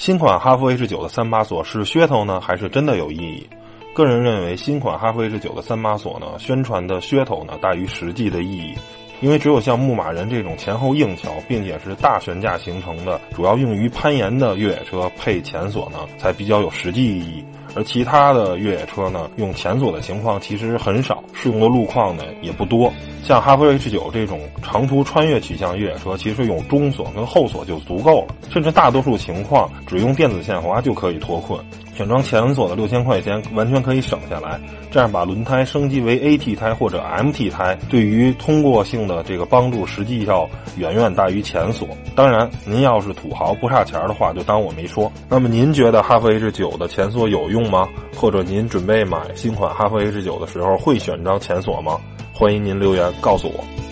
新款哈弗 H 九的三把锁是噱头呢，还是真的有意义？个人认为，新款哈弗 H 九的三把锁呢，宣传的噱头呢大于实际的意义。因为只有像牧马人这种前后硬桥，并且是大悬架形成的，主要用于攀岩的越野车配前锁呢，才比较有实际意义。而其他的越野车呢，用前锁的情况其实很少，适用的路况呢也不多。像哈弗 H 九这种长途穿越取向越野车，其实用中锁跟后锁就足够了，甚至大多数情况只用电子限滑就可以脱困。选装前锁的六千块钱完全可以省下来，这样把轮胎升级为 AT 胎或者 MT 胎，对于通过性的这个帮助，实际要远远大于前锁。当然，您要是土豪不差钱的话，就当我没说。那么您觉得哈弗 H 九的前锁有用吗？或者您准备买新款哈弗 H 九的时候会选装前锁吗？欢迎您留言告诉我。